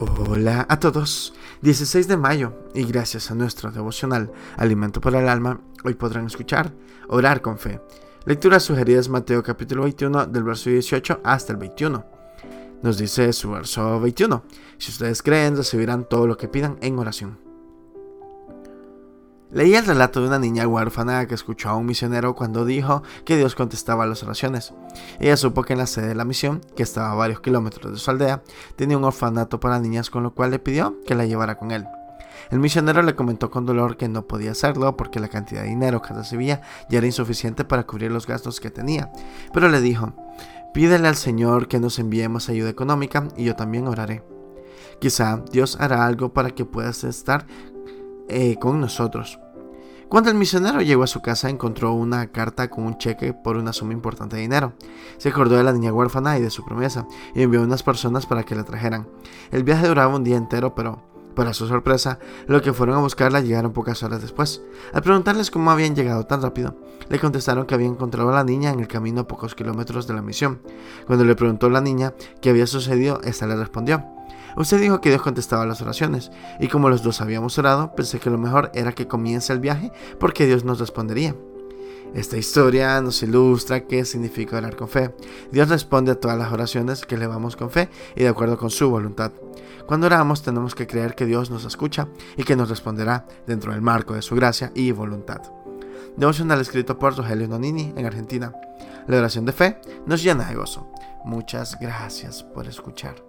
Hola a todos, 16 de mayo y gracias a nuestro devocional Alimento para el Alma, hoy podrán escuchar Orar con Fe. Lecturas sugeridas Mateo capítulo 21 del verso 18 hasta el 21. Nos dice su verso 21, si ustedes creen recibirán todo lo que pidan en oración. Leí el relato de una niña huérfana que escuchó a un misionero cuando dijo que Dios contestaba las oraciones. Ella supo que en la sede de la misión, que estaba a varios kilómetros de su aldea, tenía un orfanato para niñas con lo cual le pidió que la llevara con él. El misionero le comentó con dolor que no podía hacerlo porque la cantidad de dinero que recibía ya era insuficiente para cubrir los gastos que tenía, pero le dijo, pídele al Señor que nos enviemos ayuda económica y yo también oraré. Quizá Dios hará algo para que puedas estar eh, con nosotros. Cuando el misionero llegó a su casa encontró una carta con un cheque por una suma importante de dinero. Se acordó de la niña huérfana y de su promesa y envió a unas personas para que la trajeran. El viaje duraba un día entero, pero para su sorpresa, lo que fueron a buscarla llegaron pocas horas después. Al preguntarles cómo habían llegado tan rápido, le contestaron que habían encontrado a la niña en el camino a pocos kilómetros de la misión. Cuando le preguntó a la niña qué había sucedido, esta le respondió, Usted dijo que Dios contestaba las oraciones, y como los dos habíamos orado, pensé que lo mejor era que comience el viaje porque Dios nos respondería. Esta historia nos ilustra qué significa orar con fe. Dios responde a todas las oraciones que elevamos con fe y de acuerdo con su voluntad. Cuando oramos tenemos que creer que Dios nos escucha y que nos responderá dentro del marco de su gracia y voluntad. Devocional escrito por Rogelio Nonini en Argentina. La oración de fe nos llena de gozo. Muchas gracias por escuchar.